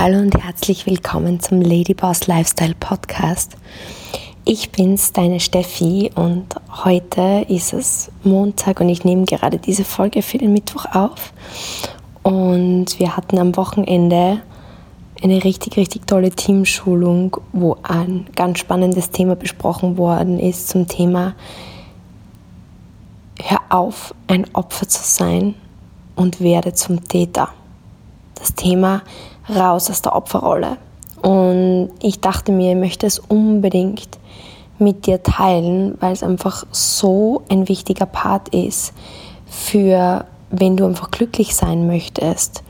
Hallo und herzlich willkommen zum Ladyboss Lifestyle Podcast. Ich bin's, deine Steffi, und heute ist es Montag und ich nehme gerade diese Folge für den Mittwoch auf. Und wir hatten am Wochenende eine richtig, richtig tolle Teamschulung, wo ein ganz spannendes Thema besprochen worden ist zum Thema Hör auf, ein Opfer zu sein und werde zum Täter. Das Thema raus aus der Opferrolle. Und ich dachte mir, ich möchte es unbedingt mit dir teilen, weil es einfach so ein wichtiger Part ist für, wenn du einfach glücklich sein möchtest,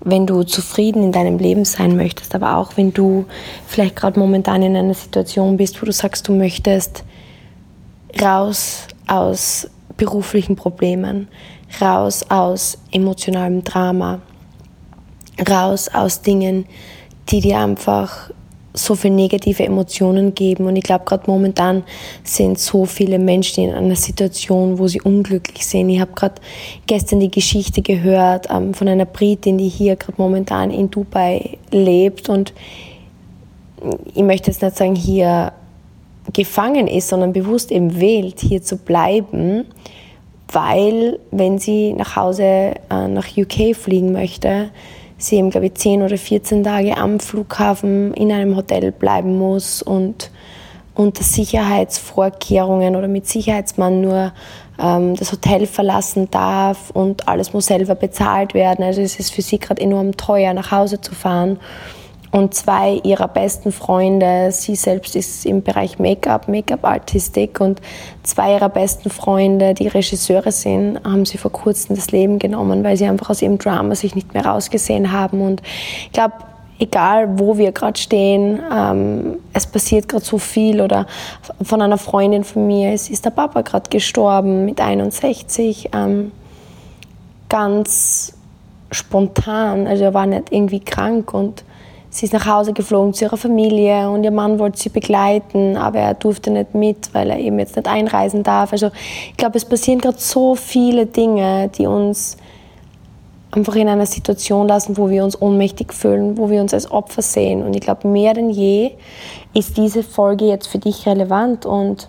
wenn du zufrieden in deinem Leben sein möchtest, aber auch wenn du vielleicht gerade momentan in einer Situation bist, wo du sagst, du möchtest raus aus beruflichen Problemen, raus aus emotionalem Drama, raus aus Dingen, die dir einfach so viele negative Emotionen geben. Und ich glaube, gerade momentan sind so viele Menschen in einer Situation, wo sie unglücklich sind. Ich habe gerade gestern die Geschichte gehört ähm, von einer Britin, die hier gerade momentan in Dubai lebt. Und ich möchte jetzt nicht sagen, hier gefangen ist, sondern bewusst eben wählt, hier zu bleiben, weil wenn sie nach Hause äh, nach UK fliegen möchte, sie eben, glaube ich, 10 oder 14 Tage am Flughafen in einem Hotel bleiben muss und unter Sicherheitsvorkehrungen oder mit Sicherheitsmann nur ähm, das Hotel verlassen darf und alles muss selber bezahlt werden. Also es ist für sie gerade enorm teuer, nach Hause zu fahren und zwei ihrer besten Freunde, sie selbst ist im Bereich Make-up, Make-up-Artistik und zwei ihrer besten Freunde, die Regisseure sind, haben sie vor kurzem das Leben genommen, weil sie einfach aus ihrem Drama sich nicht mehr rausgesehen haben. Und ich glaube, egal wo wir gerade stehen, ähm, es passiert gerade so viel. Oder von einer Freundin von mir ist, ist der Papa gerade gestorben mit 61, ähm, ganz spontan, also er war nicht irgendwie krank. Und Sie ist nach Hause geflogen zu ihrer Familie und ihr Mann wollte sie begleiten, aber er durfte nicht mit, weil er eben jetzt nicht einreisen darf. Also ich glaube, es passieren gerade so viele Dinge, die uns einfach in einer Situation lassen, wo wir uns ohnmächtig fühlen, wo wir uns als Opfer sehen. Und ich glaube, mehr denn je ist diese Folge jetzt für dich relevant und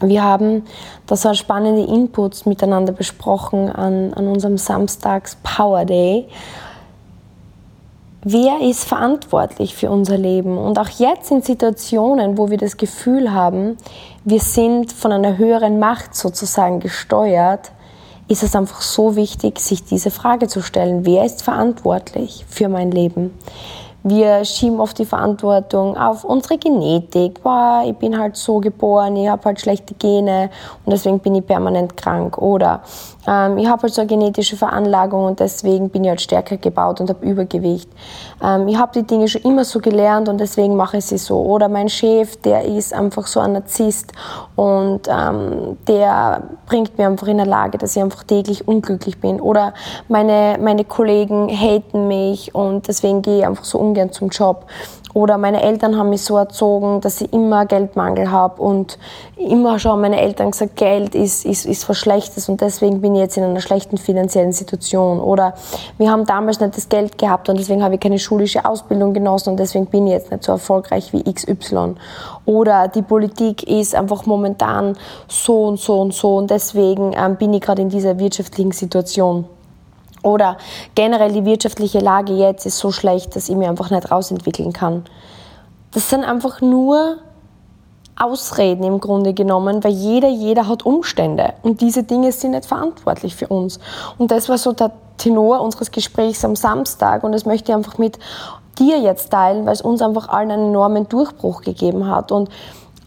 wir haben da so spannende Inputs miteinander besprochen an, an unserem Samstags Power Day wer ist verantwortlich für unser Leben? Und auch jetzt in Situationen, wo wir das Gefühl haben, wir sind von einer höheren Macht sozusagen gesteuert, ist es einfach so wichtig, sich diese Frage zu stellen, wer ist verantwortlich für mein Leben? Wir schieben oft die Verantwortung auf unsere Genetik. Boah, ich bin halt so geboren, ich habe halt schlechte Gene und deswegen bin ich permanent krank. Oder ähm, ich habe halt so eine genetische Veranlagung und deswegen bin ich halt stärker gebaut und habe Übergewicht. Ähm, ich habe die Dinge schon immer so gelernt und deswegen mache ich sie so. Oder mein Chef, der ist einfach so ein Narzisst und ähm, der bringt mir einfach in der Lage, dass ich einfach täglich unglücklich bin. Oder meine, meine Kollegen haten mich und deswegen gehe ich einfach so ungern zum Job. Oder meine Eltern haben mich so erzogen, dass ich immer Geldmangel habe und immer schon meine Eltern gesagt, Geld ist, ist, ist was Schlechtes und deswegen bin ich jetzt in einer schlechten finanziellen Situation. Oder wir haben damals nicht das Geld gehabt und deswegen habe ich keine schulische Ausbildung genossen und deswegen bin ich jetzt nicht so erfolgreich wie XY. Oder die Politik ist einfach momentan so und so und so und deswegen ähm, bin ich gerade in dieser wirtschaftlichen Situation. Oder generell die wirtschaftliche Lage jetzt ist so schlecht, dass ich mich einfach nicht rausentwickeln kann. Das sind einfach nur Ausreden im Grunde genommen, weil jeder, jeder hat Umstände und diese Dinge sind nicht verantwortlich für uns. Und das war so der Tenor unseres Gesprächs am Samstag und das möchte ich einfach mit dir jetzt teilen, weil es uns einfach allen einen enormen Durchbruch gegeben hat. Und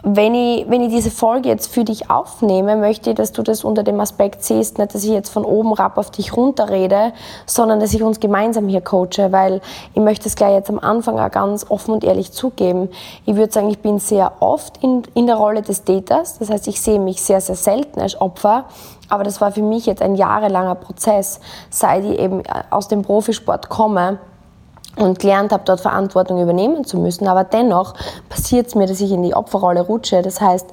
wenn ich, wenn ich diese Folge jetzt für dich aufnehme, möchte ich, dass du das unter dem Aspekt siehst, nicht, dass ich jetzt von oben rapp auf dich runterrede, sondern dass ich uns gemeinsam hier coache, weil ich möchte es gleich jetzt am Anfang auch ganz offen und ehrlich zugeben. Ich würde sagen, ich bin sehr oft in, in der Rolle des Täters, das heißt, ich sehe mich sehr, sehr selten als Opfer, aber das war für mich jetzt ein jahrelanger Prozess, seit ich eben aus dem Profisport komme und gelernt habe, dort Verantwortung übernehmen zu müssen. Aber dennoch passiert es mir, dass ich in die Opferrolle rutsche. Das heißt,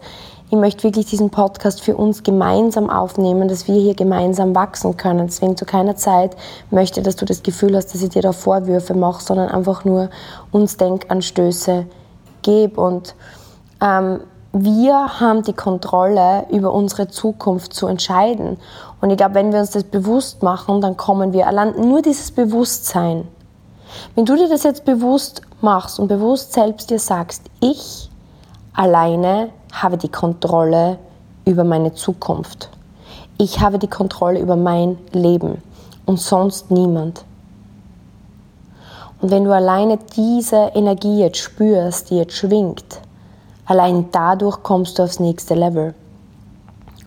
ich möchte wirklich diesen Podcast für uns gemeinsam aufnehmen, dass wir hier gemeinsam wachsen können. Deswegen zu keiner Zeit möchte, dass du das Gefühl hast, dass ich dir da Vorwürfe mache, sondern einfach nur uns Denkanstöße gebe. Und ähm, wir haben die Kontrolle über unsere Zukunft zu entscheiden. Und ich glaube, wenn wir uns das bewusst machen, dann kommen wir allein nur dieses Bewusstsein. Wenn du dir das jetzt bewusst machst und bewusst selbst dir sagst, ich alleine habe die Kontrolle über meine Zukunft. Ich habe die Kontrolle über mein Leben und sonst niemand. Und wenn du alleine diese Energie jetzt spürst, die jetzt schwingt, allein dadurch kommst du aufs nächste Level.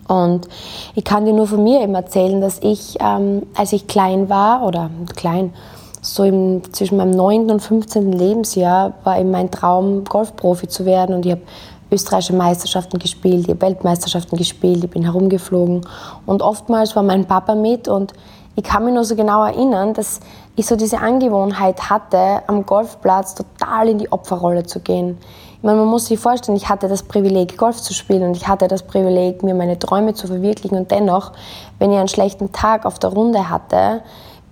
Und ich kann dir nur von mir eben erzählen, dass ich, ähm, als ich klein war, oder klein, so im, zwischen meinem 9. und 15. Lebensjahr war eben mein Traum, Golfprofi zu werden. Und ich habe österreichische Meisterschaften gespielt, ich habe Weltmeisterschaften gespielt, ich bin herumgeflogen. Und oftmals war mein Papa mit und ich kann mich nur so genau erinnern, dass ich so diese Angewohnheit hatte, am Golfplatz total in die Opferrolle zu gehen. Ich meine, man muss sich vorstellen, ich hatte das Privileg, Golf zu spielen und ich hatte das Privileg, mir meine Träume zu verwirklichen. Und dennoch, wenn ich einen schlechten Tag auf der Runde hatte,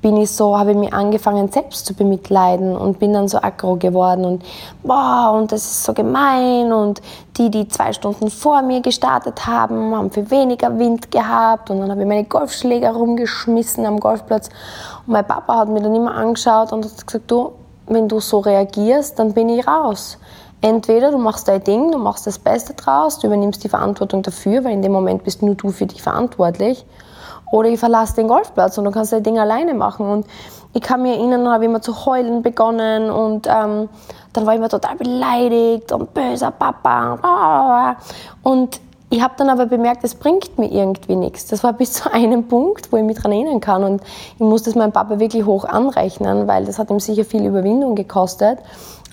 bin ich so, habe ich mich angefangen selbst zu bemitleiden und bin dann so aggro geworden und boah, und das ist so gemein und die, die zwei Stunden vor mir gestartet haben, haben viel weniger Wind gehabt und dann habe ich meine Golfschläger rumgeschmissen am Golfplatz und mein Papa hat mir dann immer angeschaut und hat gesagt, du, wenn du so reagierst, dann bin ich raus. Entweder du machst dein Ding, du machst das Beste draus, du übernimmst die Verantwortung dafür, weil in dem Moment bist nur du für dich verantwortlich oder ich verlasse den Golfplatz und du kannst dein Ding alleine machen. Und ich kann mir erinnern, habe immer zu heulen begonnen und ähm, dann war ich immer total beleidigt und böser Papa. Und ich habe dann aber bemerkt, es bringt mir irgendwie nichts. Das war bis zu einem Punkt, wo ich mich daran erinnern kann. Und ich musste es meinem Papa wirklich hoch anrechnen, weil das hat ihm sicher viel Überwindung gekostet.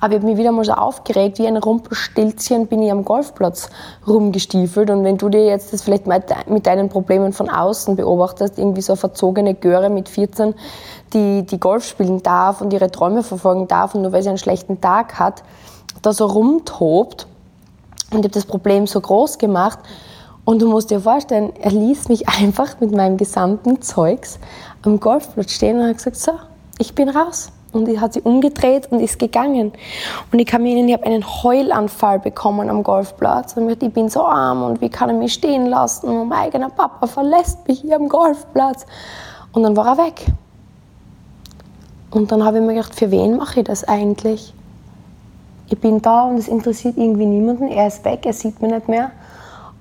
Aber ich habe mich wieder mal so aufgeregt, wie ein Rumpelstilzchen bin ich am Golfplatz rumgestiefelt. Und wenn du dir jetzt das vielleicht mit deinen Problemen von außen beobachtest, irgendwie so eine verzogene Göre mit 14, die, die Golf spielen darf und ihre Träume verfolgen darf und nur weil sie einen schlechten Tag hat, da so rumtobt und ich habe das Problem so groß gemacht. Und du musst dir vorstellen, er ließ mich einfach mit meinem gesamten Zeugs am Golfplatz stehen und hat gesagt, so, ich bin raus. Und er hat sich umgedreht und ist gegangen. Und ich mir erinnern, ich habe einen Heulanfall bekommen am Golfplatz. Und ich bin so arm und wie kann er mich stehen lassen? Und mein eigener Papa verlässt mich hier am Golfplatz. Und dann war er weg. Und dann habe ich mir gedacht, für wen mache ich das eigentlich? Ich bin da und es interessiert irgendwie niemanden. Er ist weg, er sieht mich nicht mehr.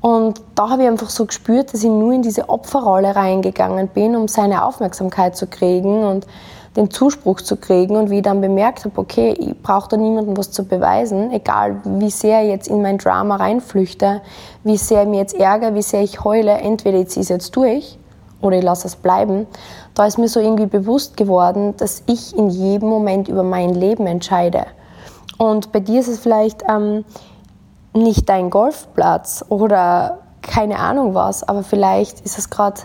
Und da habe ich einfach so gespürt, dass ich nur in diese Opferrolle reingegangen bin, um seine Aufmerksamkeit zu kriegen. Und den Zuspruch zu kriegen und wie ich dann bemerkt habe, okay, ich brauche da niemandem was zu beweisen, egal wie sehr ich jetzt in mein Drama reinflüchte, wie sehr ich mich jetzt ärgere, wie sehr ich heule, entweder ich ziehe es jetzt durch oder ich lasse es bleiben. Da ist mir so irgendwie bewusst geworden, dass ich in jedem Moment über mein Leben entscheide. Und bei dir ist es vielleicht ähm, nicht dein Golfplatz oder keine Ahnung was, aber vielleicht ist es gerade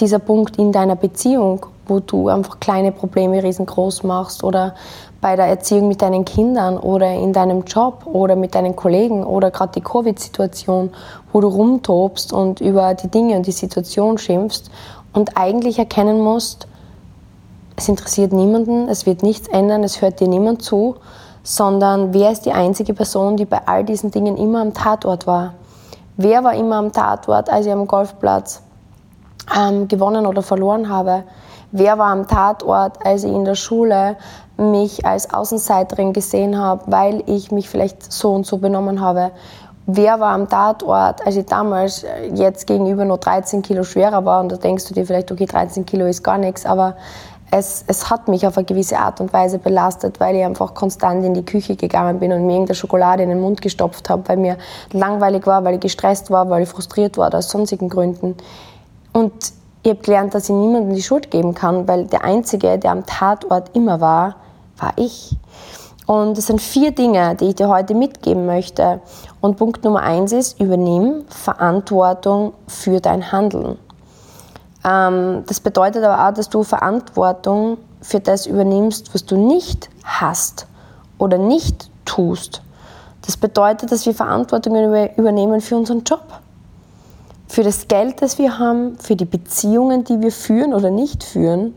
dieser Punkt in deiner Beziehung wo du einfach kleine Probleme riesengroß machst oder bei der Erziehung mit deinen Kindern oder in deinem Job oder mit deinen Kollegen oder gerade die Covid-Situation, wo du rumtobst und über die Dinge und die Situation schimpfst und eigentlich erkennen musst, es interessiert niemanden, es wird nichts ändern, es hört dir niemand zu, sondern wer ist die einzige Person, die bei all diesen Dingen immer am Tatort war? Wer war immer am Tatort, als ich am Golfplatz ähm, gewonnen oder verloren habe? Wer war am Tatort, als ich in der Schule mich als Außenseiterin gesehen habe, weil ich mich vielleicht so und so benommen habe? Wer war am Tatort, als ich damals jetzt gegenüber nur 13 Kilo schwerer war? Und da denkst du dir vielleicht, okay, 13 Kilo ist gar nichts, aber es, es, hat mich auf eine gewisse Art und Weise belastet, weil ich einfach konstant in die Küche gegangen bin und mir irgendeine Schokolade in den Mund gestopft habe, weil mir langweilig war, weil ich gestresst war, weil ich frustriert war, aus sonstigen Gründen. Und ich habe gelernt, dass ich niemandem die Schuld geben kann, weil der Einzige, der am Tatort immer war, war ich. Und es sind vier Dinge, die ich dir heute mitgeben möchte. Und Punkt Nummer eins ist, übernimm Verantwortung für dein Handeln. Ähm, das bedeutet aber auch, dass du Verantwortung für das übernimmst, was du nicht hast oder nicht tust. Das bedeutet, dass wir Verantwortung übernehmen für unseren Job für das Geld, das wir haben, für die Beziehungen, die wir führen oder nicht führen,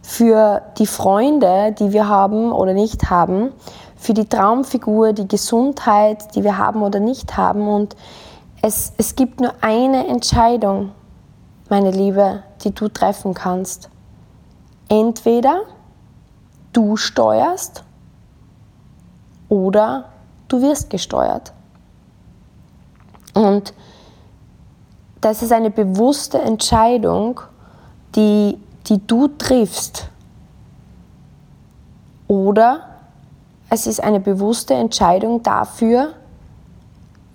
für die Freunde, die wir haben oder nicht haben, für die Traumfigur, die Gesundheit, die wir haben oder nicht haben. Und es, es gibt nur eine Entscheidung, meine Liebe, die du treffen kannst. Entweder du steuerst oder du wirst gesteuert. Und das ist eine bewusste Entscheidung, die, die du triffst. Oder es ist eine bewusste Entscheidung dafür,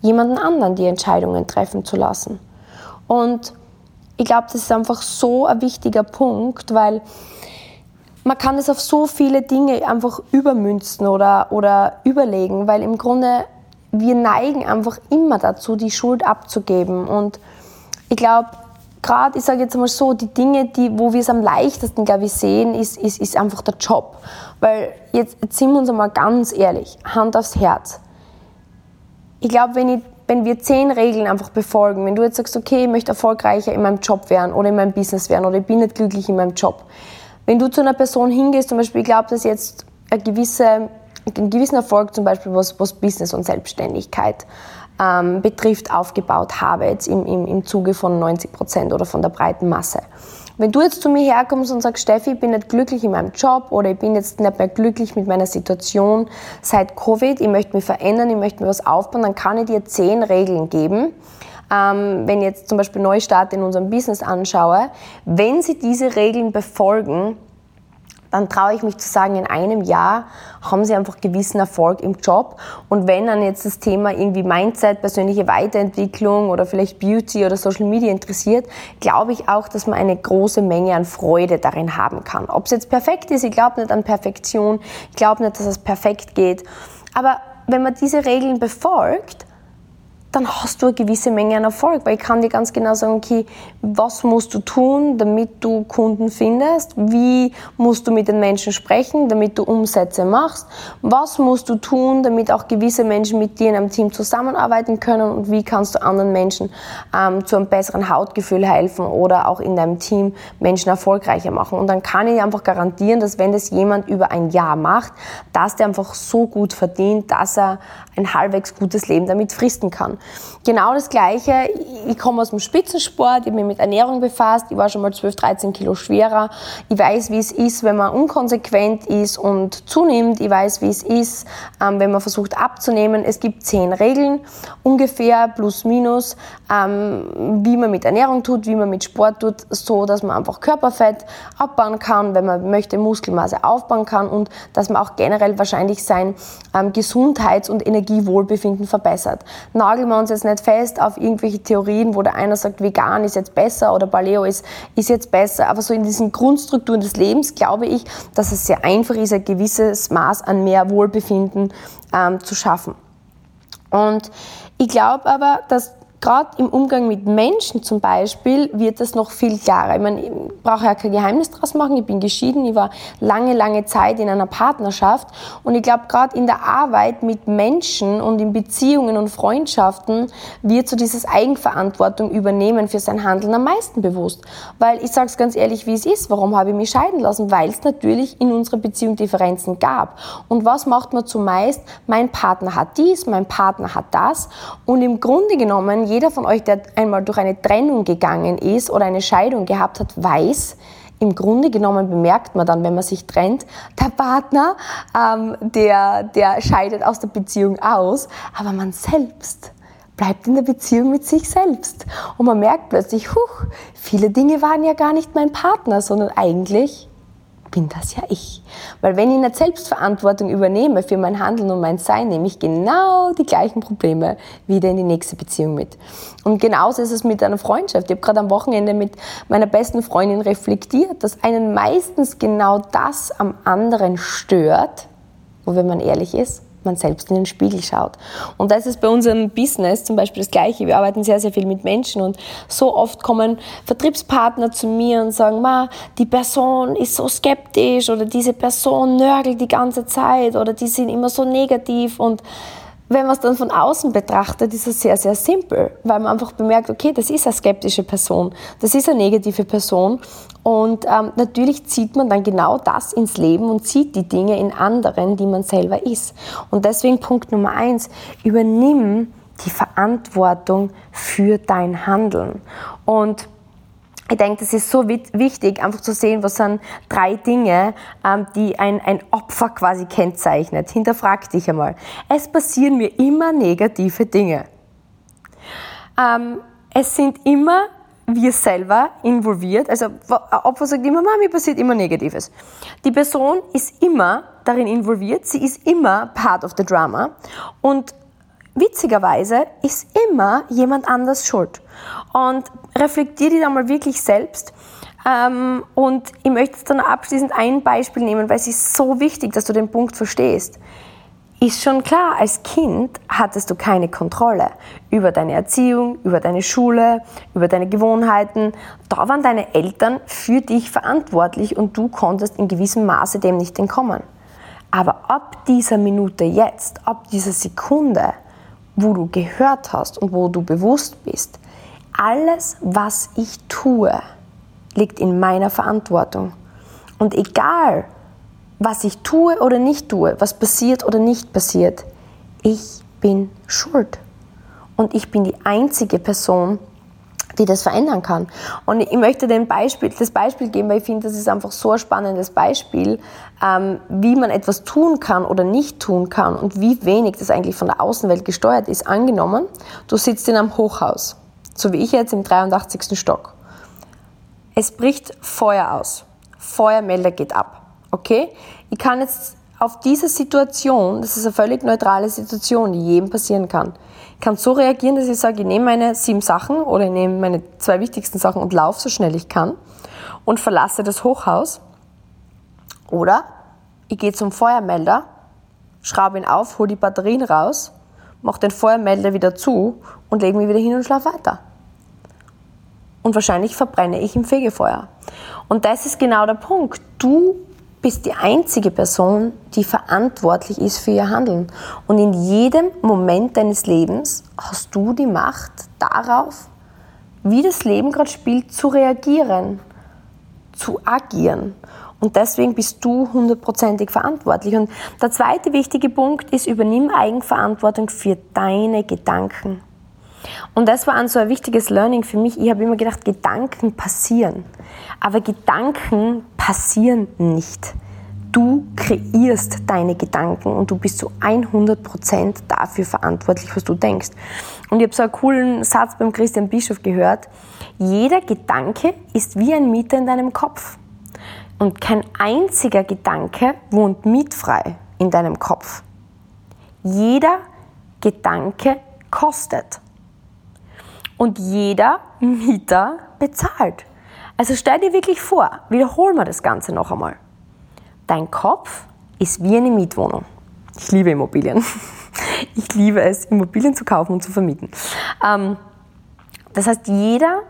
jemanden anderen die Entscheidungen treffen zu lassen. Und ich glaube, das ist einfach so ein wichtiger Punkt, weil man kann es auf so viele Dinge einfach übermünzen oder, oder überlegen, weil im Grunde wir neigen einfach immer dazu, die Schuld abzugeben. Und ich glaube, gerade, ich sage jetzt mal so, die Dinge, die, wo wir es am leichtesten, glaube ich, sehen, ist, ist, ist einfach der Job. Weil jetzt, jetzt sind wir uns einmal ganz ehrlich, Hand aufs Herz. Ich glaube, wenn, wenn wir zehn Regeln einfach befolgen, wenn du jetzt sagst, okay, ich möchte erfolgreicher in meinem Job werden oder in meinem Business werden oder ich bin nicht glücklich in meinem Job. Wenn du zu einer Person hingehst, zum Beispiel, ich glaube, dass jetzt eine gewisse, einen gewissen Erfolg zum Beispiel, was, was Business und Selbstständigkeit ähm, betrifft, aufgebaut habe, jetzt im, im, im Zuge von 90 Prozent oder von der breiten Masse. Wenn du jetzt zu mir herkommst und sagst, Steffi, ich bin nicht glücklich in meinem Job oder ich bin jetzt nicht mehr glücklich mit meiner Situation seit Covid, ich möchte mich verändern, ich möchte mir was aufbauen, dann kann ich dir zehn Regeln geben. Ähm, wenn ich jetzt zum Beispiel Neustart in unserem Business anschaue, wenn sie diese Regeln befolgen, dann traue ich mich zu sagen, in einem Jahr haben sie einfach gewissen Erfolg im Job. Und wenn dann jetzt das Thema irgendwie Mindset, persönliche Weiterentwicklung oder vielleicht Beauty oder Social Media interessiert, glaube ich auch, dass man eine große Menge an Freude darin haben kann. Ob es jetzt perfekt ist, ich glaube nicht an Perfektion, ich glaube nicht, dass es perfekt geht. Aber wenn man diese Regeln befolgt, dann hast du eine gewisse Menge an Erfolg, weil ich kann dir ganz genau sagen, okay, was musst du tun, damit du Kunden findest, wie musst du mit den Menschen sprechen, damit du Umsätze machst, was musst du tun, damit auch gewisse Menschen mit dir in einem Team zusammenarbeiten können und wie kannst du anderen Menschen ähm, zu einem besseren Hautgefühl helfen oder auch in deinem Team Menschen erfolgreicher machen. Und dann kann ich einfach garantieren, dass wenn das jemand über ein Jahr macht, dass der einfach so gut verdient, dass er ein halbwegs gutes Leben damit fristen kann. Genau das Gleiche, ich komme aus dem Spitzensport, ich habe mich mit Ernährung befasst, ich war schon mal 12, 13 Kilo schwerer. Ich weiß, wie es ist, wenn man unkonsequent ist und zunimmt. Ich weiß, wie es ist, ähm, wenn man versucht abzunehmen. Es gibt zehn Regeln, ungefähr, plus minus, ähm, wie man mit Ernährung tut, wie man mit Sport tut, so dass man einfach Körperfett abbauen kann, wenn man möchte, Muskelmasse aufbauen kann und dass man auch generell wahrscheinlich sein ähm, Gesundheits- und Energiewohlbefinden verbessert. Nageln wir uns jetzt nicht fest auf irgendwelche Theorien, wo der einer sagt, vegan ist jetzt besser oder Paleo ist, ist jetzt besser. Aber so in diesen Grundstrukturen des Lebens glaube ich, dass es sehr einfach ist, ein gewisses Maß an mehr Wohlbefinden ähm, zu schaffen. Und ich glaube aber, dass gerade im Umgang mit Menschen zum Beispiel wird das noch viel klarer. Ich meine, ich brauche ja kein Geheimnis draus machen. Ich bin geschieden. Ich war lange, lange Zeit in einer Partnerschaft. Und ich glaube, gerade in der Arbeit mit Menschen und in Beziehungen und Freundschaften wird so dieses Eigenverantwortung übernehmen für sein Handeln am meisten bewusst. Weil ich sage es ganz ehrlich, wie es ist. Warum habe ich mich scheiden lassen? Weil es natürlich in unserer Beziehung Differenzen gab. Und was macht man zumeist? Mein Partner hat dies, mein Partner hat das. Und im Grunde genommen, jeder von euch, der einmal durch eine Trennung gegangen ist oder eine Scheidung gehabt hat, weiß, im Grunde genommen bemerkt man dann, wenn man sich trennt, der Partner, ähm, der, der scheidet aus der Beziehung aus, aber man selbst bleibt in der Beziehung mit sich selbst. Und man merkt plötzlich, huch, viele Dinge waren ja gar nicht mein Partner, sondern eigentlich bin das ja ich. Weil wenn ich nicht Selbstverantwortung übernehme für mein Handeln und mein Sein, nehme ich genau die gleichen Probleme wieder in die nächste Beziehung mit. Und genauso ist es mit einer Freundschaft. Ich habe gerade am Wochenende mit meiner besten Freundin reflektiert, dass einen meistens genau das am anderen stört, wo wenn man ehrlich ist, man selbst in den Spiegel schaut. Und das ist bei unserem Business zum Beispiel das Gleiche. Wir arbeiten sehr, sehr viel mit Menschen und so oft kommen Vertriebspartner zu mir und sagen, Ma, die Person ist so skeptisch oder diese Person nörgelt die ganze Zeit oder die sind immer so negativ und wenn man es dann von außen betrachtet, ist es sehr, sehr simpel, weil man einfach bemerkt, okay, das ist eine skeptische Person, das ist eine negative Person und ähm, natürlich zieht man dann genau das ins Leben und sieht die Dinge in anderen, die man selber ist. Und deswegen Punkt Nummer eins, übernimm die Verantwortung für dein Handeln. Und ich denke, das ist so wichtig, einfach zu sehen, was sind drei Dinge, ähm, die ein, ein Opfer quasi kennzeichnet. Hinterfrag dich einmal. Es passieren mir immer negative Dinge. Ähm, es sind immer wir selber involviert. Also ein Opfer sagt immer, mir passiert immer Negatives. Die Person ist immer darin involviert, sie ist immer part of the drama und witzigerweise ist immer jemand anders schuld. Und reflektier dich da mal wirklich selbst. Ähm, und ich möchte dann abschließend ein Beispiel nehmen, weil es ist so wichtig, dass du den Punkt verstehst. Ist schon klar, als Kind hattest du keine Kontrolle über deine Erziehung, über deine Schule, über deine Gewohnheiten. Da waren deine Eltern für dich verantwortlich und du konntest in gewissem Maße dem nicht entkommen. Aber ab dieser Minute jetzt, ab dieser Sekunde, wo du gehört hast und wo du bewusst bist, alles, was ich tue, liegt in meiner Verantwortung. Und egal, was ich tue oder nicht tue, was passiert oder nicht passiert, ich bin schuld. Und ich bin die einzige Person, die das verändern kann. Und ich möchte den Beispiel, das Beispiel geben, weil ich finde, das ist einfach so ein spannendes Beispiel, ähm, wie man etwas tun kann oder nicht tun kann und wie wenig das eigentlich von der Außenwelt gesteuert ist. Angenommen, du sitzt in einem Hochhaus, so wie ich jetzt im 83. Stock. Es bricht Feuer aus. Feuermelder geht ab. Okay? Ich kann jetzt auf diese Situation, das ist eine völlig neutrale Situation, die jedem passieren kann, kann so reagieren, dass ich sage, ich nehme meine sieben Sachen oder ich nehme meine zwei wichtigsten Sachen und laufe so schnell ich kann und verlasse das Hochhaus. Oder ich gehe zum Feuermelder, schraube ihn auf, hole die Batterien raus, mache den Feuermelder wieder zu und lege mich wieder hin und schlafe weiter. Und wahrscheinlich verbrenne ich im Fegefeuer. Und das ist genau der Punkt. Du bist die einzige Person, die verantwortlich ist für ihr Handeln. Und in jedem Moment deines Lebens hast du die Macht darauf, wie das Leben gerade spielt, zu reagieren, zu agieren. Und deswegen bist du hundertprozentig verantwortlich. Und der zweite wichtige Punkt ist, übernimm Eigenverantwortung für deine Gedanken. Und das war ein so ein wichtiges Learning für mich. Ich habe immer gedacht, Gedanken passieren. Aber Gedanken passieren nicht. Du kreierst deine Gedanken und du bist zu 100% dafür verantwortlich, was du denkst. Und ich habe so einen coolen Satz beim Christian Bischof gehört. Jeder Gedanke ist wie ein Mieter in deinem Kopf. Und kein einziger Gedanke wohnt mietfrei in deinem Kopf. Jeder Gedanke kostet und jeder Mieter bezahlt. Also stell dir wirklich vor, wiederholen wir das Ganze noch einmal. Dein Kopf ist wie eine Mietwohnung. Ich liebe Immobilien. Ich liebe es, Immobilien zu kaufen und zu vermieten. Ähm, das heißt, jeder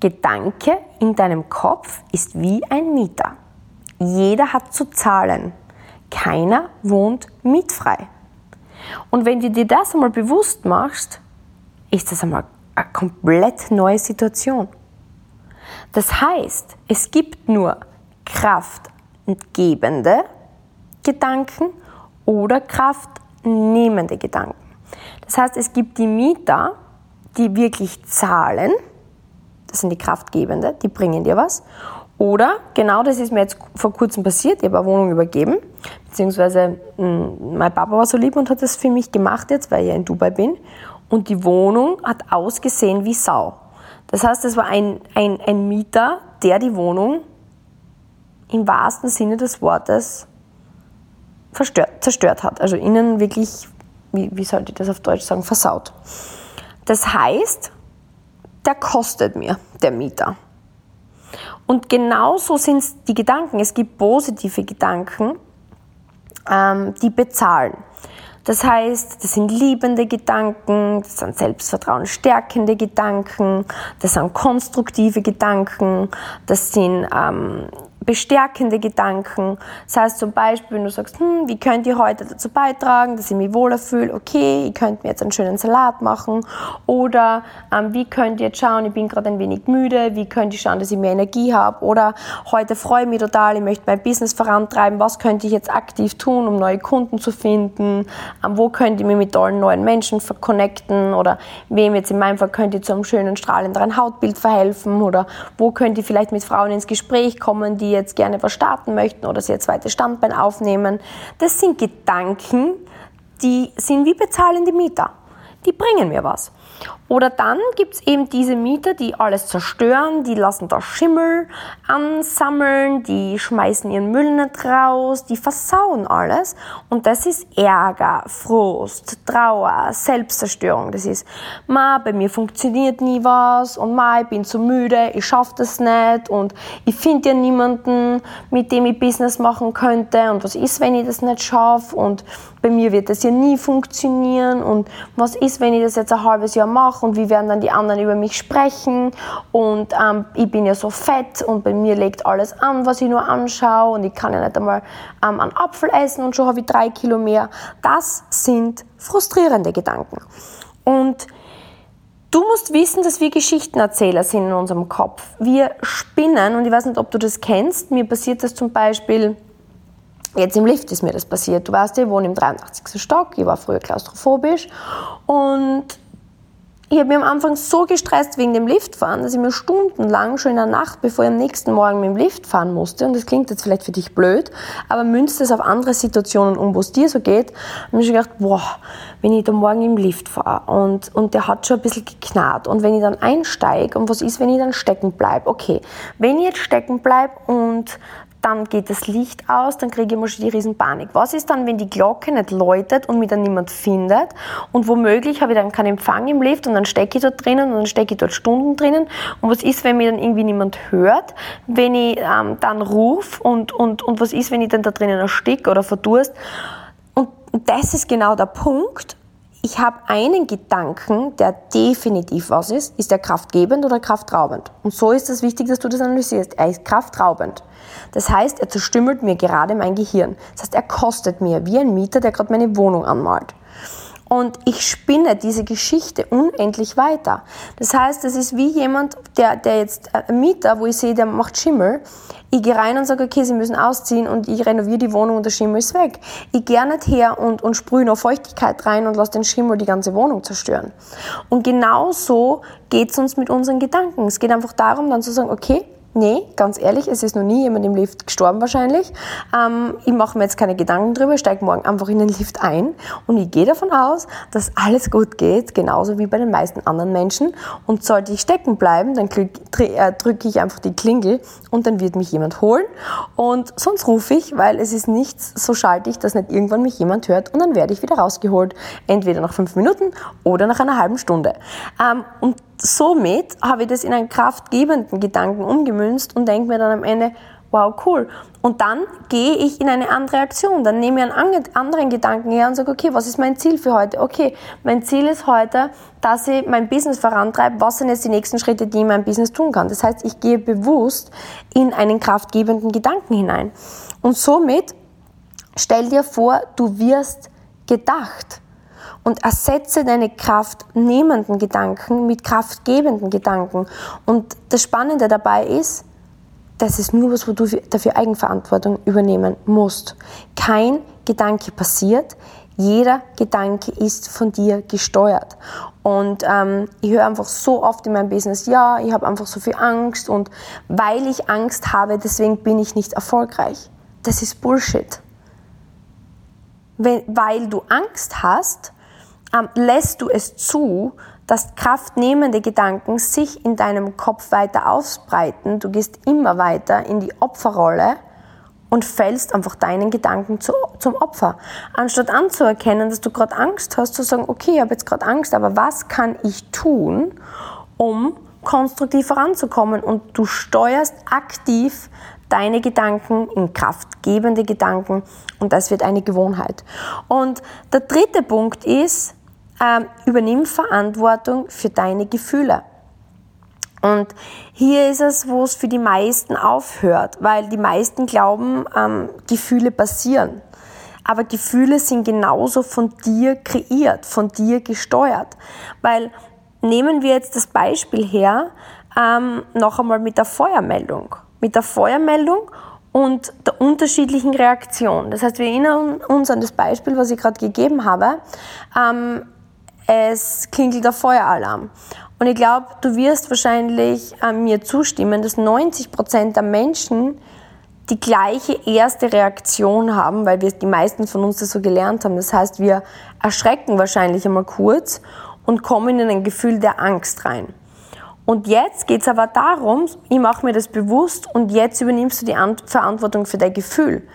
Gedanke in deinem Kopf ist wie ein Mieter. Jeder hat zu zahlen. Keiner wohnt mietfrei. Und wenn du dir das einmal bewusst machst, ist das einmal eine komplett neue Situation. Das heißt, es gibt nur kraftgebende Gedanken oder kraftnehmende Gedanken. Das heißt, es gibt die Mieter, die wirklich zahlen, das sind die Kraftgebende, die bringen dir was. Oder, genau das ist mir jetzt vor kurzem passiert, ich habe eine Wohnung übergeben, beziehungsweise hm, mein Papa war so lieb und hat das für mich gemacht jetzt, weil ich ja in Dubai bin und die Wohnung hat ausgesehen wie Sau. Das heißt, es war ein, ein, ein Mieter, der die Wohnung im wahrsten Sinne des Wortes verstört, zerstört hat. Also innen wirklich, wie, wie sollte ich das auf Deutsch sagen, versaut. Das heißt, der kostet mir, der Mieter. Und genauso sind es die Gedanken. Es gibt positive Gedanken, ähm, die bezahlen. Das heißt, das sind liebende Gedanken, das sind Selbstvertrauen stärkende Gedanken, das sind konstruktive Gedanken, das sind ähm, bestärkende Gedanken. Das heißt zum Beispiel, wenn du sagst, hm, wie könnt ihr heute dazu beitragen, dass ich mich wohler fühle? Okay, ihr könnt mir jetzt einen schönen Salat machen. Oder ähm, wie könnt ihr jetzt schauen, ich bin gerade ein wenig müde, wie könnt ihr schauen, dass ich mehr Energie habe? Oder heute freue ich mich total, ich möchte mein Business vorantreiben. Was könnte ich jetzt aktiv tun, um neue Kunden zu finden? Ähm, wo könnt ihr mich mit tollen neuen Menschen verconnecten? Oder wem jetzt in meinem Fall könnt ihr zu einem schönen, strahlenderen Hautbild verhelfen? Oder wo könnt ihr vielleicht mit Frauen ins Gespräch kommen, die jetzt gerne was starten möchten oder sie ihr zweites Standbein aufnehmen. Das sind Gedanken, die sind wie bezahlende Mieter. Die bringen mir was. Oder dann gibt es eben diese Mieter, die alles zerstören, die lassen da Schimmel ansammeln, die schmeißen ihren Müll nicht raus, die versauen alles. Und das ist Ärger, Frust, Trauer, Selbstzerstörung. Das ist, ma, bei mir funktioniert nie was und ma, ich bin zu müde, ich schaffe das nicht und ich finde ja niemanden, mit dem ich Business machen könnte und was ist, wenn ich das nicht schaffe und bei mir wird das ja nie funktionieren und was ist, wenn ich das jetzt ein halbes Jahr mache und wie werden dann die anderen über mich sprechen und ähm, ich bin ja so fett und bei mir legt alles an, was ich nur anschaue und ich kann ja nicht einmal ähm, einen Apfel essen und schon habe ich drei Kilo mehr. Das sind frustrierende Gedanken. Und Du musst wissen, dass wir Geschichtenerzähler sind in unserem Kopf. Wir spinnen, und ich weiß nicht, ob du das kennst, mir passiert das zum Beispiel, jetzt im Lift ist mir das passiert. Du weißt, ich wohne im 83. Stock, ich war früher klaustrophobisch und ich habe mich am Anfang so gestresst wegen dem Liftfahren, dass ich mir stundenlang schon in der Nacht, bevor ich am nächsten Morgen mit dem Lift fahren musste, und das klingt jetzt vielleicht für dich blöd, aber münzt es auf andere Situationen um, wo es dir so geht, habe ich mir gedacht, boah, wenn ich da morgen im Lift fahre und, und der hat schon ein bisschen geknarrt und wenn ich dann einsteige und was ist, wenn ich dann stecken bleibe? Okay, wenn ich jetzt stecken bleibe und dann geht das Licht aus, dann kriege ich mal schon die Riesenpanik. Was ist dann, wenn die Glocke nicht läutet und mich dann niemand findet und womöglich habe ich dann keinen Empfang im Lift und dann stecke ich dort drinnen und dann stecke ich dort Stunden drinnen und was ist, wenn mir dann irgendwie niemand hört, wenn ich ähm, dann rufe und, und, und was ist, wenn ich dann da drinnen ersticke oder verdurst und das ist genau der Punkt, ich habe einen Gedanken, der definitiv was ist. Ist er kraftgebend oder kraftraubend? Und so ist es wichtig, dass du das analysierst. Er ist kraftraubend. Das heißt, er zerstümmelt mir gerade mein Gehirn. Das heißt, er kostet mir wie ein Mieter, der gerade meine Wohnung anmalt. Und ich spinne diese Geschichte unendlich weiter. Das heißt, es ist wie jemand, der, der jetzt, äh, ein Mieter, wo ich sehe, der macht Schimmel. Ich gehe rein und sage, okay, sie müssen ausziehen und ich renoviere die Wohnung und der Schimmel ist weg. Ich gehe nicht her und, und sprühe noch Feuchtigkeit rein und lasse den Schimmel die ganze Wohnung zerstören. Und genau so geht es uns mit unseren Gedanken. Es geht einfach darum, dann zu sagen, okay, Nee, ganz ehrlich, es ist noch nie jemand im Lift gestorben wahrscheinlich. Ähm, ich mache mir jetzt keine Gedanken drüber, steige morgen einfach in den Lift ein und ich gehe davon aus, dass alles gut geht, genauso wie bei den meisten anderen Menschen. Und sollte ich stecken bleiben, dann äh, drücke ich einfach die Klingel und dann wird mich jemand holen. Und sonst rufe ich, weil es ist nichts so schaltig, dass nicht irgendwann mich jemand hört und dann werde ich wieder rausgeholt. Entweder nach fünf Minuten oder nach einer halben Stunde. Ähm, und somit habe ich das in einen kraftgebenden Gedanken umgemünzt und denke mir dann am Ende, wow, cool. Und dann gehe ich in eine andere Aktion. Dann nehme ich einen anderen Gedanken her und sage, okay, was ist mein Ziel für heute? Okay, mein Ziel ist heute, dass ich mein Business vorantreibe. Was sind jetzt die nächsten Schritte, die ich in meinem Business tun kann? Das heißt, ich gehe bewusst in einen kraftgebenden Gedanken hinein. Und somit stell dir vor, du wirst gedacht und ersetze deine kraftnehmenden Gedanken mit kraftgebenden Gedanken. Und das Spannende dabei ist, das ist nur was, wo du dafür Eigenverantwortung übernehmen musst. Kein Gedanke passiert, jeder Gedanke ist von dir gesteuert. Und ähm, ich höre einfach so oft in meinem Business, ja, ich habe einfach so viel Angst und weil ich Angst habe, deswegen bin ich nicht erfolgreich. Das ist Bullshit. Wenn, weil du Angst hast, ähm, lässt du es zu, dass kraftnehmende Gedanken sich in deinem Kopf weiter ausbreiten. Du gehst immer weiter in die Opferrolle und fällst einfach deinen Gedanken zu, zum Opfer. Anstatt anzuerkennen, dass du gerade Angst hast, zu sagen, okay, ich habe jetzt gerade Angst, aber was kann ich tun, um konstruktiv voranzukommen? Und du steuerst aktiv deine Gedanken in kraftgebende Gedanken und das wird eine Gewohnheit. Und der dritte Punkt ist, ähm, übernimm Verantwortung für deine Gefühle. Und hier ist es, wo es für die meisten aufhört, weil die meisten glauben, ähm, Gefühle passieren. Aber Gefühle sind genauso von dir kreiert, von dir gesteuert. Weil nehmen wir jetzt das Beispiel her, ähm, noch einmal mit der Feuermeldung. Mit der Feuermeldung und der unterschiedlichen Reaktion. Das heißt, wir erinnern uns an das Beispiel, was ich gerade gegeben habe. Ähm, es klingelt der Feueralarm. Und ich glaube, du wirst wahrscheinlich äh, mir zustimmen, dass 90 Prozent der Menschen die gleiche erste Reaktion haben, weil wir die meisten von uns das so gelernt haben. Das heißt, wir erschrecken wahrscheinlich einmal kurz und kommen in ein Gefühl der Angst rein. Und jetzt geht es aber darum, ich mache mir das bewusst und jetzt übernimmst du die Verantwortung für dein Gefühl.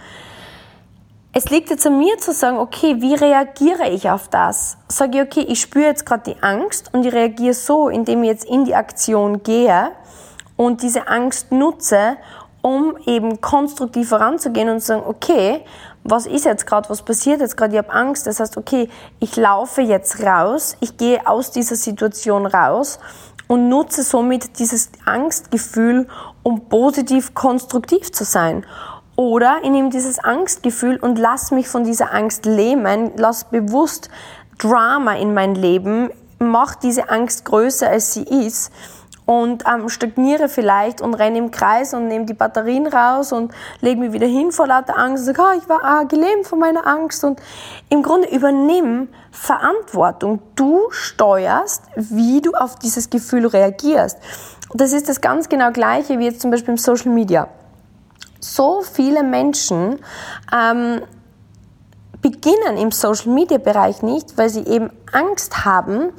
Es liegt jetzt an mir zu sagen, okay, wie reagiere ich auf das? Sage ich, okay, ich spüre jetzt gerade die Angst und ich reagiere so, indem ich jetzt in die Aktion gehe und diese Angst nutze, um eben konstruktiv voranzugehen und zu sagen, okay, was ist jetzt gerade, was passiert jetzt gerade, ich habe Angst. Das heißt, okay, ich laufe jetzt raus, ich gehe aus dieser Situation raus und nutze somit dieses Angstgefühl, um positiv konstruktiv zu sein. Oder ich nehme dieses Angstgefühl und lass mich von dieser Angst lähmen, lass bewusst Drama in mein Leben, mach diese Angst größer als sie ist und ähm, stagniere vielleicht und renne im Kreis und nehme die Batterien raus und lege mich wieder hin vor lauter Angst und sage, oh, ich war ah, gelähmt von meiner Angst und im Grunde übernimm Verantwortung. Du steuerst, wie du auf dieses Gefühl reagierst. Das ist das ganz genau gleiche wie jetzt zum Beispiel im Social Media. So viele Menschen ähm, beginnen im Social Media Bereich nicht, weil sie eben Angst haben,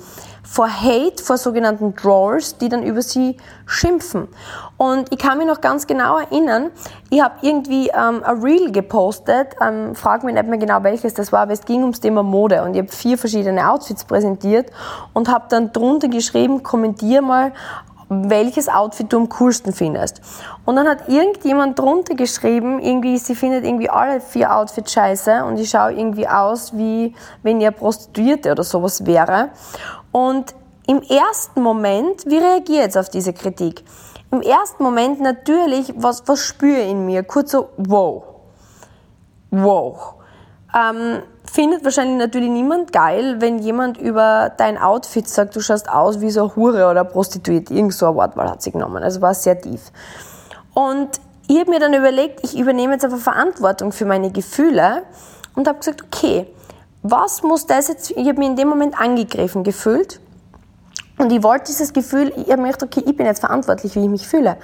vor Hate, vor sogenannten Drawers, die dann über sie schimpfen. Und ich kann mich noch ganz genau erinnern, ich habe irgendwie ähm, ein Reel gepostet, ähm, frag mich nicht mehr genau welches das war, aber es ging ums Thema Mode und ich habe vier verschiedene Outfits präsentiert und habe dann drunter geschrieben, kommentier mal, welches Outfit du am coolsten findest. Und dann hat irgendjemand drunter geschrieben, irgendwie, sie findet irgendwie alle vier Outfits scheiße und ich schaue irgendwie aus, wie wenn ihr Prostituierte oder sowas wäre. Und im ersten Moment, wie reagiere ich jetzt auf diese Kritik? Im ersten Moment natürlich, was, was spüre ich in mir? Kurz so, wow. Wow. Ähm, findet wahrscheinlich natürlich niemand geil, wenn jemand über dein Outfit sagt, du schaust aus wie so eine Hure oder Prostituiert. Irgend so ein Wortwahl hat sie genommen. Also war sehr tief. Und ich habe mir dann überlegt, ich übernehme jetzt einfach Verantwortung für meine Gefühle und habe gesagt, okay, was muss das jetzt, ich habe mich in dem Moment angegriffen gefühlt und ich wollte dieses Gefühl, ich habe mir gedacht, okay, ich bin jetzt verantwortlich, wie ich mich fühle.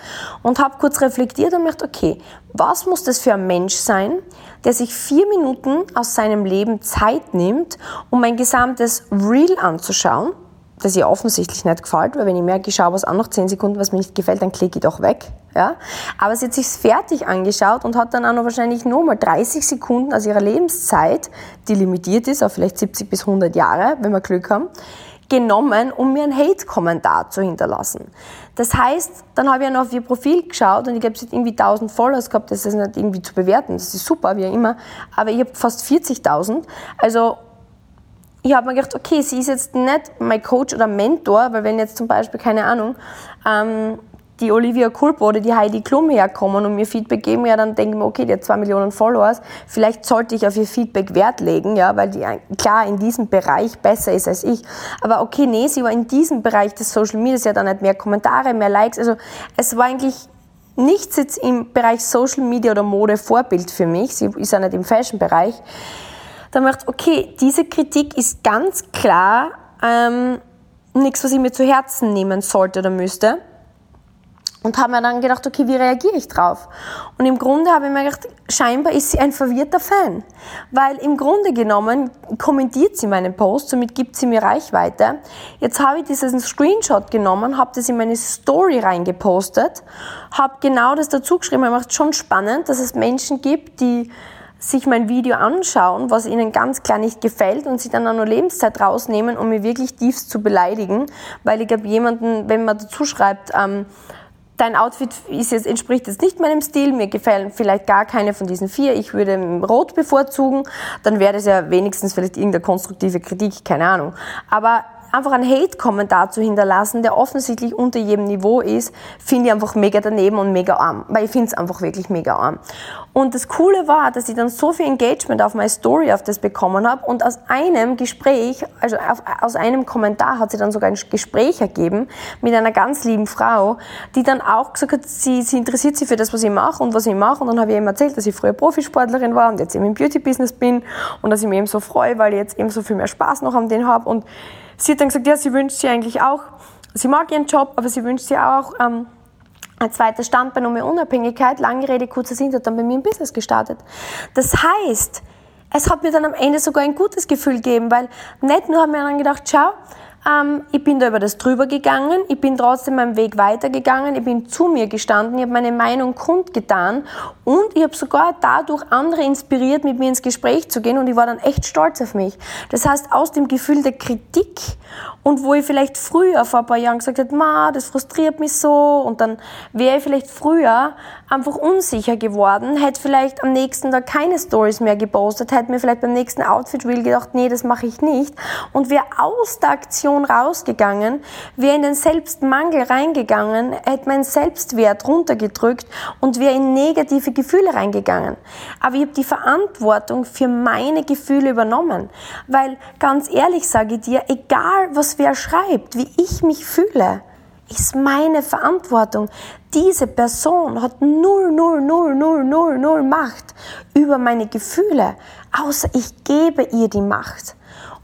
Und habe kurz reflektiert und mir gedacht, okay, was muss das für ein Mensch sein, der sich vier Minuten aus seinem Leben Zeit nimmt, um mein gesamtes Reel anzuschauen, das ihr offensichtlich nicht gefällt, weil wenn ich merke, ich schaue was an nach zehn Sekunden, was mir nicht gefällt, dann klicke ich doch weg. Ja? Aber sie hat sich fertig angeschaut und hat dann auch noch wahrscheinlich nochmal 30 Sekunden aus ihrer Lebenszeit, die limitiert ist auf vielleicht 70 bis 100 Jahre, wenn wir Glück haben, genommen, um mir einen Hate-Kommentar zu hinterlassen. Das heißt, dann habe ich noch auf ihr Profil geschaut und ich glaube, sie hat irgendwie 1000 Followers gehabt, das ist nicht irgendwie zu bewerten, das ist super, wie immer, aber ich habe fast 40.000. Also ich habe mir gedacht, okay, sie ist jetzt nicht mein Coach oder Mentor, weil wenn jetzt zum Beispiel, keine Ahnung, ähm, die Olivia Kulpo oder die Heidi Klum herkommen und mir Feedback geben, ja, dann denke ich mir, okay, die hat zwei Millionen Followers, vielleicht sollte ich auf ihr Feedback Wert legen, ja, weil die klar in diesem Bereich besser ist als ich. Aber okay, nee, sie war in diesem Bereich des Social Media, sie hat dann nicht mehr Kommentare, mehr Likes, also es war eigentlich nichts jetzt im Bereich Social Media oder Mode Vorbild für mich, sie ist ja nicht im Fashion-Bereich. Da habe ich gedacht, okay, diese Kritik ist ganz klar ähm, nichts, was ich mir zu Herzen nehmen sollte oder müsste und habe mir dann gedacht, okay, wie reagiere ich drauf? Und im Grunde habe ich mir gedacht, scheinbar ist sie ein verwirrter Fan, weil im Grunde genommen kommentiert sie meinen Post, somit gibt sie mir Reichweite. Jetzt habe ich diesen Screenshot genommen, habe das in meine Story reingepostet, habe genau das dazu geschrieben, ich macht schon spannend, dass es Menschen gibt, die sich mein Video anschauen, was ihnen ganz klar nicht gefällt und sie dann auch nur Lebenszeit rausnehmen, um mich wirklich tiefst zu beleidigen, weil ich glaube, jemanden, wenn man dazu schreibt, ähm, dein Outfit ist jetzt, entspricht jetzt nicht meinem Stil, mir gefallen vielleicht gar keine von diesen vier, ich würde Rot bevorzugen, dann wäre das ja wenigstens vielleicht irgendeine konstruktive Kritik, keine Ahnung. Aber einfach einen Hate-Kommentar zu hinterlassen, der offensichtlich unter jedem Niveau ist, finde ich einfach mega daneben und mega arm. Weil ich finde es einfach wirklich mega arm. Und das Coole war, dass ich dann so viel Engagement auf meine Story auf das bekommen habe und aus einem Gespräch, also auf, aus einem Kommentar hat sie dann sogar ein Gespräch ergeben mit einer ganz lieben Frau, die dann auch gesagt hat, sie, sie interessiert sich für das, was ich mache und was ich mache. Und dann habe ich ihm erzählt, dass ich früher Profisportlerin war und jetzt eben im Beauty-Business bin und dass ich mich eben so freue, weil ich jetzt eben so viel mehr Spaß noch an den habe. Und sie hat dann gesagt, ja, sie wünscht sich eigentlich auch, sie mag ihren Job, aber sie wünscht sich auch, ähm, ein zweites Standbein um mehr Unabhängigkeit. Lange Rede, kurzer Sinn, hat dann bei mir ein Business gestartet. Das heißt, es hat mir dann am Ende sogar ein gutes Gefühl gegeben, weil nicht nur haben wir dann gedacht, schau, ähm, ich bin da über das drüber gegangen, ich bin trotzdem meinen Weg weitergegangen, ich bin zu mir gestanden, ich habe meine Meinung kundgetan. Und ich habe sogar dadurch andere inspiriert, mit mir ins Gespräch zu gehen. Und ich war dann echt stolz auf mich. Das heißt, aus dem Gefühl der Kritik und wo ich vielleicht früher vor ein paar Jahren gesagt hätte, ma, das frustriert mich so. Und dann wäre ich vielleicht früher einfach unsicher geworden, hätte vielleicht am nächsten Tag keine Stories mehr gepostet, hätte mir vielleicht beim nächsten Outfit Reel gedacht, nee, das mache ich nicht und wäre aus der Aktion rausgegangen, wäre in den Selbstmangel reingegangen, hätte meinen Selbstwert runtergedrückt und wäre in negative Gefühle reingegangen. Aber ich habe die Verantwortung für meine Gefühle übernommen, weil ganz ehrlich sage ich dir, egal was wer schreibt, wie ich mich fühle, ist meine Verantwortung. Diese Person hat null, null, null, null, null, null Macht über meine Gefühle, außer ich gebe ihr die Macht.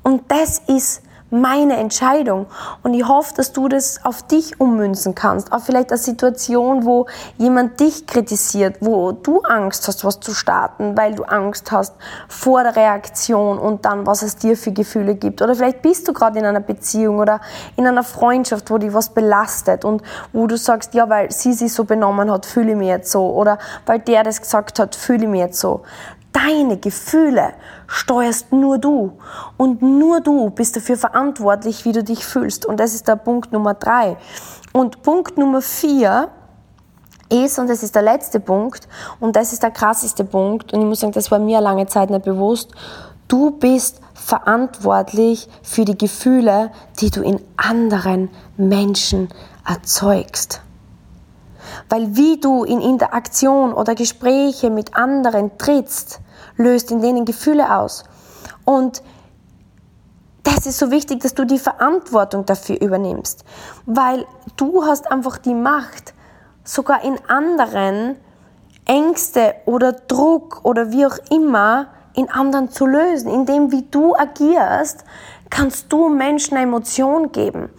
Und das ist meine Entscheidung. Und ich hoffe, dass du das auf dich ummünzen kannst. Auch vielleicht eine Situation, wo jemand dich kritisiert, wo du Angst hast, was zu starten, weil du Angst hast vor der Reaktion und dann, was es dir für Gefühle gibt. Oder vielleicht bist du gerade in einer Beziehung oder in einer Freundschaft, wo dich was belastet und wo du sagst, ja, weil sie sich so benommen hat, fühle ich mich jetzt so. Oder weil der das gesagt hat, fühle ich mich jetzt so. Deine Gefühle steuerst nur du. Und nur du bist dafür verantwortlich, wie du dich fühlst. Und das ist der Punkt Nummer drei. Und Punkt Nummer vier ist, und das ist der letzte Punkt, und das ist der krasseste Punkt, und ich muss sagen, das war mir lange Zeit nicht bewusst, du bist verantwortlich für die Gefühle, die du in anderen Menschen erzeugst. Weil wie du in Interaktion oder Gespräche mit anderen trittst, löst in denen Gefühle aus. Und das ist so wichtig, dass du die Verantwortung dafür übernimmst, weil du hast einfach die Macht, sogar in anderen Ängste oder Druck oder wie auch immer in anderen zu lösen. Indem wie du agierst, kannst du Menschen eine Emotion geben.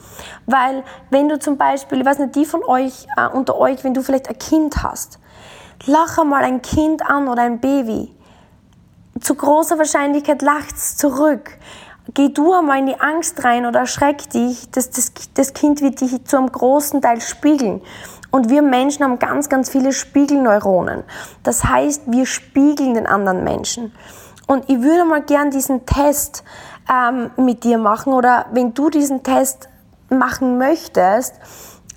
Weil wenn du zum Beispiel, ich weiß nicht, die von euch, äh, unter euch, wenn du vielleicht ein Kind hast, lach einmal ein Kind an oder ein Baby zu großer Wahrscheinlichkeit lacht's zurück. Geh du einmal in die Angst rein oder erschreck dich, das, das, das Kind wird dich zu einem großen Teil spiegeln. Und wir Menschen haben ganz, ganz viele Spiegelneuronen. Das heißt, wir spiegeln den anderen Menschen. Und ich würde mal gern diesen Test ähm, mit dir machen oder wenn du diesen Test machen möchtest,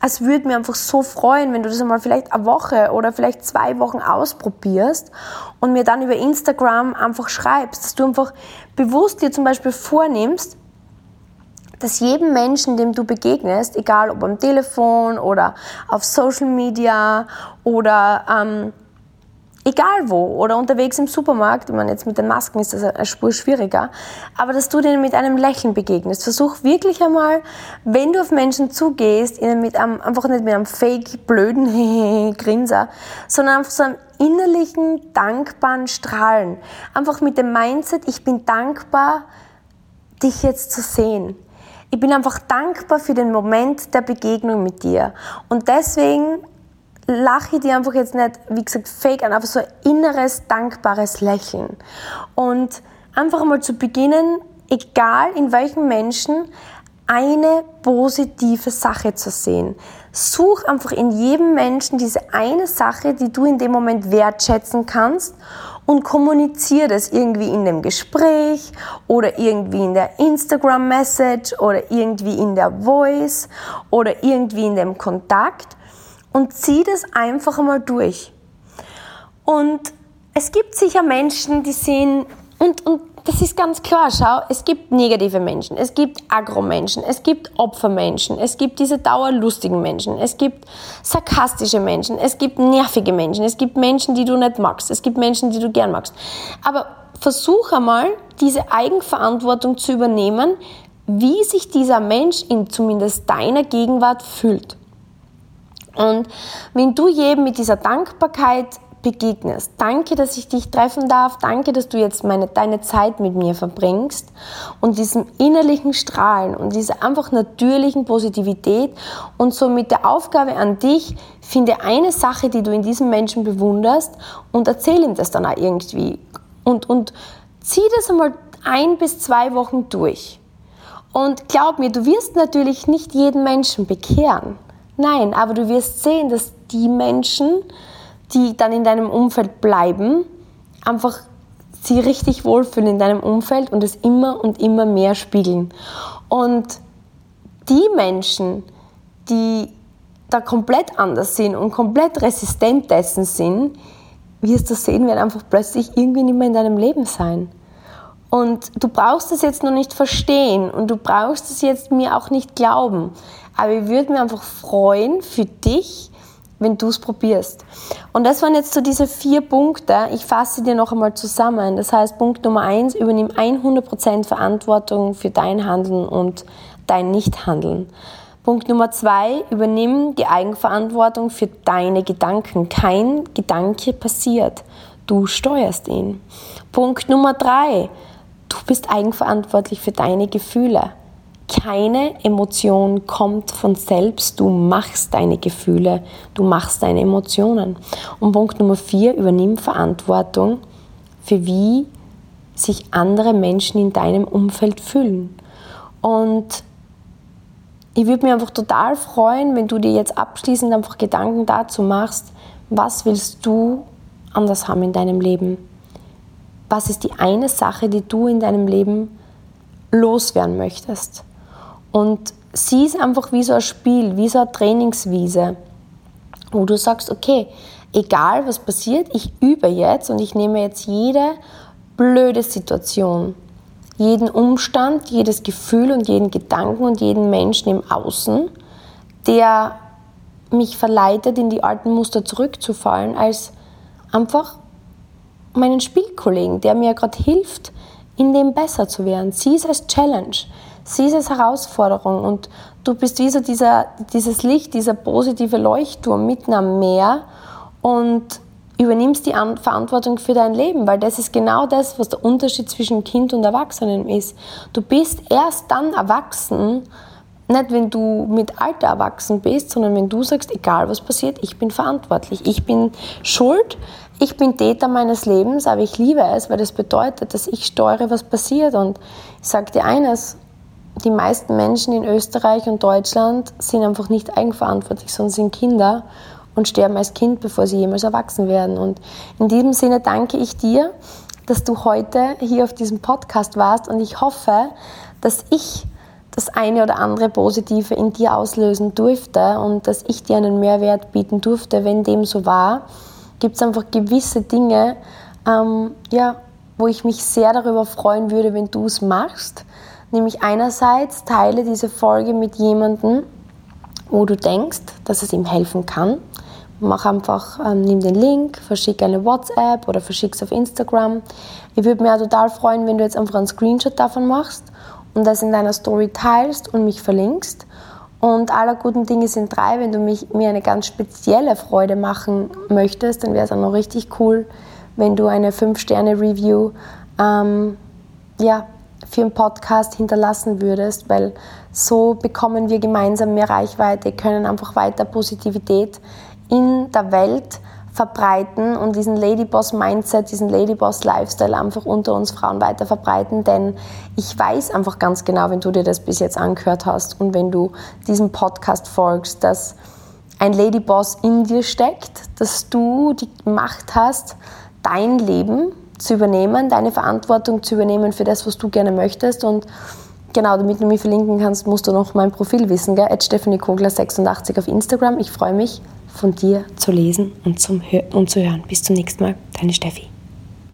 es würde mir einfach so freuen, wenn du das einmal vielleicht eine Woche oder vielleicht zwei Wochen ausprobierst und mir dann über Instagram einfach schreibst, dass du einfach bewusst dir zum Beispiel vornimmst, dass jedem Menschen, dem du begegnest, egal ob am Telefon oder auf Social Media oder ähm, egal wo oder unterwegs im Supermarkt, ich meine, jetzt mit den Masken ist das eine Spur schwieriger, aber dass du denen mit einem Lächeln begegnest. Versuch wirklich einmal, wenn du auf Menschen zugehst, ihnen mit einem, einfach nicht mit einem fake, blöden Grinser, sondern einfach so einem innerlichen, dankbaren Strahlen. Einfach mit dem Mindset, ich bin dankbar, dich jetzt zu sehen. Ich bin einfach dankbar für den Moment der Begegnung mit dir. Und deswegen lache ich dir einfach jetzt nicht, wie gesagt, fake an, aber so ein inneres, dankbares Lächeln. Und einfach mal zu beginnen, egal in welchem Menschen, eine positive Sache zu sehen. Such einfach in jedem Menschen diese eine Sache, die du in dem Moment wertschätzen kannst und kommuniziere das irgendwie in dem Gespräch oder irgendwie in der Instagram-Message oder irgendwie in der Voice oder irgendwie in dem Kontakt und zieh das einfach einmal durch. Und es gibt sicher Menschen, die sehen, und, und das ist ganz klar, schau, es gibt negative Menschen, es gibt Agro-Menschen, es gibt Opfermenschen, es gibt diese dauerlustigen Menschen, es gibt sarkastische Menschen, es gibt nervige Menschen, es gibt Menschen, die du nicht magst, es gibt Menschen, die du gern magst. Aber versuch einmal, diese Eigenverantwortung zu übernehmen, wie sich dieser Mensch in zumindest deiner Gegenwart fühlt. Und wenn du jedem mit dieser Dankbarkeit begegnest. Danke, dass ich dich treffen darf. Danke, dass du jetzt meine, deine Zeit mit mir verbringst und diesem innerlichen Strahlen und dieser einfach natürlichen Positivität und so mit der Aufgabe an dich, finde eine Sache, die du in diesem Menschen bewunderst und erzähl ihm das dann auch irgendwie und, und zieh das einmal ein bis zwei Wochen durch. Und glaub mir, du wirst natürlich nicht jeden Menschen bekehren. Nein, aber du wirst sehen, dass die Menschen, die dann in deinem Umfeld bleiben, einfach sie richtig wohlfühlen in deinem Umfeld und es immer und immer mehr spiegeln. Und die Menschen, die da komplett anders sind und komplett resistent dessen sind, wirst du sehen, werden einfach plötzlich irgendwie nicht mehr in deinem Leben sein. Und du brauchst es jetzt noch nicht verstehen und du brauchst es jetzt mir auch nicht glauben. Aber ich würde mich einfach freuen für dich, wenn du es probierst. Und das waren jetzt so diese vier Punkte. Ich fasse dir noch einmal zusammen. Das heißt, Punkt Nummer eins, übernimm 100% Verantwortung für dein Handeln und dein Nichthandeln. Punkt Nummer zwei, übernimm die Eigenverantwortung für deine Gedanken. Kein Gedanke passiert. Du steuerst ihn. Punkt Nummer drei, du bist eigenverantwortlich für deine Gefühle. Keine Emotion kommt von selbst. Du machst deine Gefühle, du machst deine Emotionen. Und Punkt Nummer vier, übernimm Verantwortung für wie sich andere Menschen in deinem Umfeld fühlen. Und ich würde mich einfach total freuen, wenn du dir jetzt abschließend einfach Gedanken dazu machst, was willst du anders haben in deinem Leben? Was ist die eine Sache, die du in deinem Leben loswerden möchtest? Und sieh es einfach wie so ein Spiel, wie so eine Trainingswiese, wo du sagst, okay, egal was passiert, ich übe jetzt und ich nehme jetzt jede blöde Situation, jeden Umstand, jedes Gefühl und jeden Gedanken und jeden Menschen im Außen, der mich verleitet, in die alten Muster zurückzufallen, als einfach meinen Spielkollegen, der mir gerade hilft, in dem besser zu werden. Sieh es als Challenge sieh es als Herausforderung und du bist wie so dieser, dieses Licht, dieser positive Leuchtturm mitten am Meer und übernimmst die Verantwortung für dein Leben, weil das ist genau das, was der Unterschied zwischen Kind und Erwachsenen ist. Du bist erst dann erwachsen, nicht wenn du mit Alter erwachsen bist, sondern wenn du sagst, egal was passiert, ich bin verantwortlich, ich bin schuld, ich bin Täter meines Lebens, aber ich liebe es, weil das bedeutet, dass ich steuere, was passiert. Und ich sage dir eines, die meisten Menschen in Österreich und Deutschland sind einfach nicht eigenverantwortlich, sondern sind Kinder und sterben als Kind, bevor sie jemals erwachsen werden. Und in diesem Sinne danke ich dir, dass du heute hier auf diesem Podcast warst und ich hoffe, dass ich das eine oder andere Positive in dir auslösen durfte und dass ich dir einen Mehrwert bieten durfte. Wenn dem so war, gibt es einfach gewisse Dinge, ähm, ja, wo ich mich sehr darüber freuen würde, wenn du es machst. Nämlich einerseits teile diese Folge mit jemandem, wo du denkst, dass es ihm helfen kann. Mach einfach, ähm, nimm den Link, verschick eine WhatsApp oder verschick es auf Instagram. Ich würde mich auch total freuen, wenn du jetzt einfach einen Screenshot davon machst und das in deiner Story teilst und mich verlinkst. Und aller guten Dinge sind drei. Wenn du mich, mir eine ganz spezielle Freude machen möchtest, dann wäre es auch noch richtig cool, wenn du eine 5-Sterne-Review ähm, ja, für einen Podcast hinterlassen würdest, weil so bekommen wir gemeinsam mehr Reichweite, können einfach weiter Positivität in der Welt verbreiten und diesen Ladyboss-Mindset, diesen Ladyboss-Lifestyle einfach unter uns Frauen weiter verbreiten, denn ich weiß einfach ganz genau, wenn du dir das bis jetzt angehört hast und wenn du diesem Podcast folgst, dass ein Ladyboss in dir steckt, dass du die Macht hast, dein Leben zu übernehmen, deine Verantwortung zu übernehmen für das, was du gerne möchtest. Und genau, damit du mich verlinken kannst, musst du noch mein Profil wissen, gell? Stephanie Kogler 86 auf Instagram. Ich freue mich, von dir zu lesen und, zum Hör und zu hören. Bis zum nächsten Mal, deine Steffi.